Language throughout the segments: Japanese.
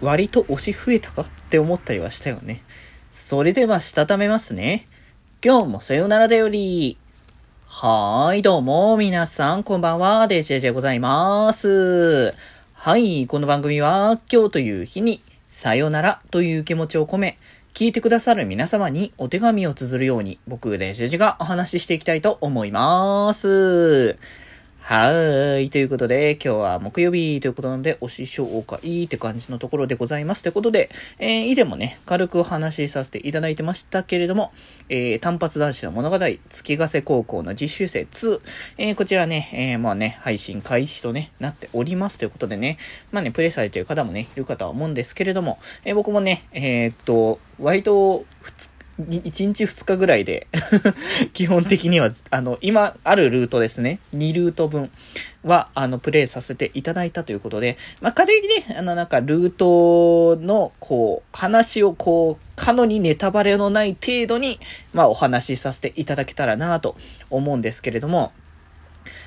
割と推し増えたかって思ったりはしたよね。それでは、したためますね。今日もさよならだより。はーい、どうも、皆さん、こんばんは、デジェジェございます。はい、この番組は、今日という日に、さよならという気持ちを込め、聞いてくださる皆様にお手紙を綴るように、僕、デジェジェがお話ししていきたいと思います。はーい。ということで、今日は木曜日ということなので、推し紹介って感じのところでございます。ということで、えー、以前もね、軽くお話しさせていただいてましたけれども、えー、単発男子の物語、月ヶ瀬高校の実習生2、えー、こちらね、えー、まあね、配信開始とね、なっておりますということでね、まあね、プレイされている方もね、いるかとは思うんですけれども、えー、僕もね、えー、っと、割と、2 1日2日ぐらいで 基本的には、あの、今あるルートですね。2ルート分は、あの、プレイさせていただいたということで、まあ、軽いね、あの、なんか、ルートの、こう、話を、こう、かのにネタバレのない程度に、まあ、お話しさせていただけたらなと思うんですけれども、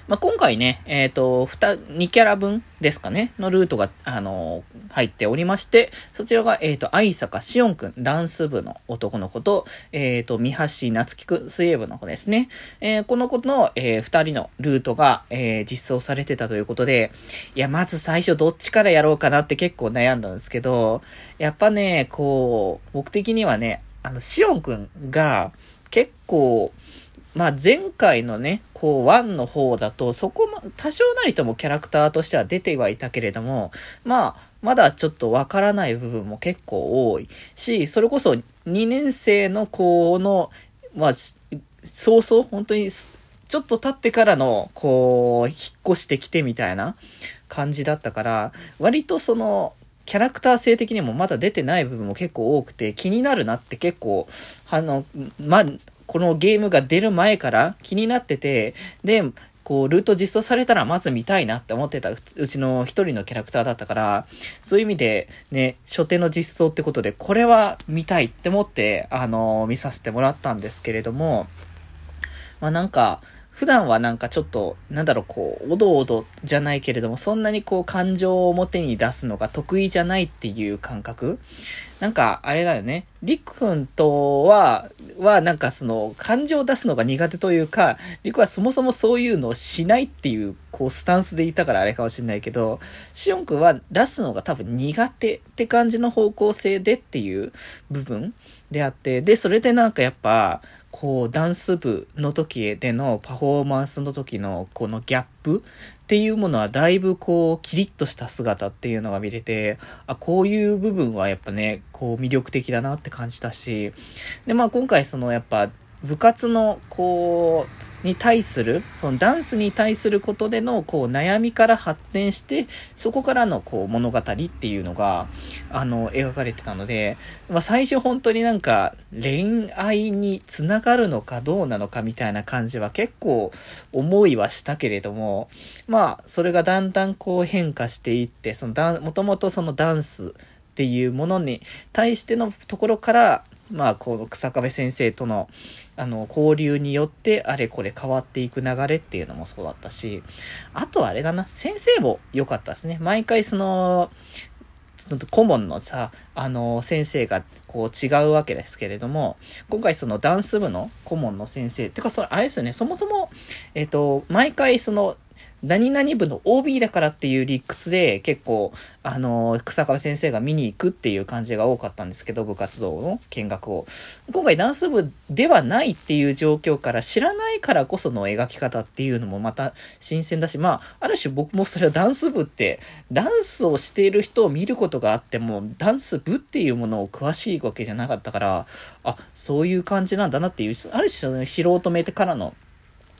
まあ、今回ね、えっ、ー、と、2、2キャラ分ですかね、のルートが、あのー、入っておりまして、そちらが、えっ、ー、と、愛坂しおんくん、ダンス部の男の子と、えっ、と、三橋夏樹くん、水泳部の子ですね。えこの子の、え2人のルートが、え実装されてたということで、いや、まず最初どっちからやろうかなって結構悩んだんですけど、やっぱね、こう、僕的にはね、あの、しおんくんが、結構、まあ前回のね、こう、1の方だと、そこま、多少なりともキャラクターとしては出てはいたけれども、まあ、まだちょっとわからない部分も結構多い。し、それこそ2年生の子の、まあ、早々、本当に、ちょっと経ってからの、こう、引っ越してきてみたいな感じだったから、割とその、キャラクター性的にもまだ出てない部分も結構多くて気になるなって結構、あの、まあ、このゲームが出る前から気になってて、で、こう、ルート実装されたらまず見たいなって思ってたうちの一人のキャラクターだったから、そういう意味でね、初手の実装ってことで、これは見たいって思って、あのー、見させてもらったんですけれども、まあなんか、普段はなんかちょっと、なんだろう、こう、おどおどじゃないけれども、そんなにこう、感情を表に出すのが得意じゃないっていう感覚なんか、あれだよね。りくくんとは、は、なんかその、感情を出すのが苦手というか、りくはそもそもそういうのをしないっていう、こう、スタンスでいたからあれかもしれないけど、しおんくんは出すのが多分苦手って感じの方向性でっていう部分であって、で、それでなんかやっぱ、こう、ダンス部の時でのパフォーマンスの時のこのギャップっていうものはだいぶこう、キリッとした姿っていうのが見れて、あ、こういう部分はやっぱね、こう魅力的だなって感じたし、で、まあ今回そのやっぱ部活のこう、に対する、そのダンスに対することでの、こう、悩みから発展して、そこからの、こう、物語っていうのが、あの、描かれてたので、まあ、最初本当になんか、恋愛につながるのかどうなのかみたいな感じは結構思いはしたけれども、まあ、それがだんだんこう変化していって、そのダン、もともとそのダンスっていうものに対してのところから、まあ、この草壁先生との、あの、交流によって、あれこれ変わっていく流れっていうのもそうだったし、あとあれだな、先生も良かったですね。毎回その、顧問のさ、あの、先生がこう違うわけですけれども、今回そのダンス部の顧問の先生、てかそれあれですよね、そもそも、えっ、と、毎回その何々部の OB だからっていう理屈で結構、あの、草壁先生が見に行くっていう感じが多かったんですけど、部活動の見学を。今回ダンス部ではないっていう状況から知らないからこその描き方っていうのもまた新鮮だし、まあ、ある種僕もそれは ダンス部って、ダンスをしている人を見ることがあっても、ダンス部っていうものを詳しいわけじゃなかったから、あ、そういう感じなんだなっていう、ある種の素人目からの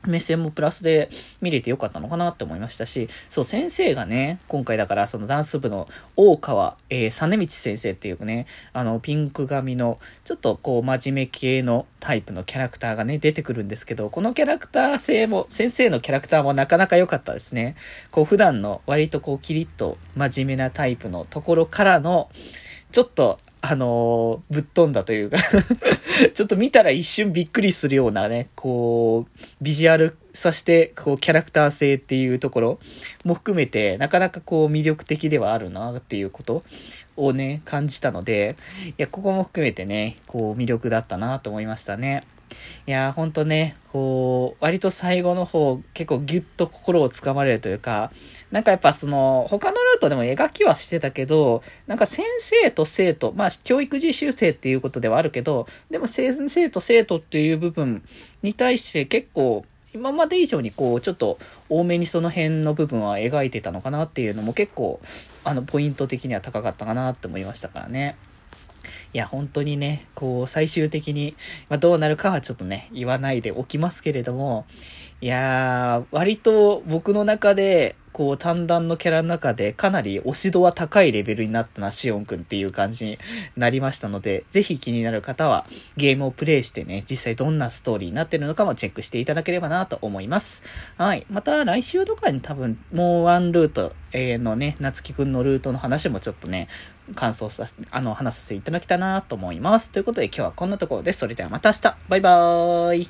目線もプラスで見れてよかったのかなって思いましたし、そう、先生がね、今回だからそのダンス部の大川、えー、実道先生っていうね、あの、ピンク髪の、ちょっとこう、真面目系のタイプのキャラクターがね、出てくるんですけど、このキャラクター性も、先生のキャラクターもなかなか良かったですね。こう、普段の割とこう、キリッと真面目なタイプのところからの、ちょっと、あのぶっ飛んだというか ちょっと見たら一瞬びっくりするようなね、こう、ビジュアルさして、こう、キャラクター性っていうところも含めて、なかなかこう、魅力的ではあるなっていうことをね、感じたので、いや、ここも含めてね、こう、魅力だったなと思いましたね。いやー、ほんとね、こう、割と最後の方、結構ギュッと心をつかまれるというか、なんかやっぱその、他のルートでも描きはしてたけど、なんか先生と生徒、まあ教育実習生っていうことではあるけど、でも先生と生徒っていう部分に対して結構、今まで以上にこう、ちょっと多めにその辺の部分は描いてたのかなっていうのも結構、あの、ポイント的には高かったかなって思いましたからね。いや、本当にね、こう、最終的に、まあ、どうなるかはちょっとね、言わないでおきますけれども、いやー、割と僕の中で、こう、単弾のキャラの中でかなり押し度は高いレベルになったな、シオンくんっていう感じになりましたので、ぜひ気になる方はゲームをプレイしてね、実際どんなストーリーになってるのかもチェックしていただければなと思います。はい。また来週とかに多分もうワンルート、えー、のね、夏木くんのルートの話もちょっとね、感想させ、あの、話させていただきたいなと思います。ということで今日はこんなところです。それではまた明日バイバーイ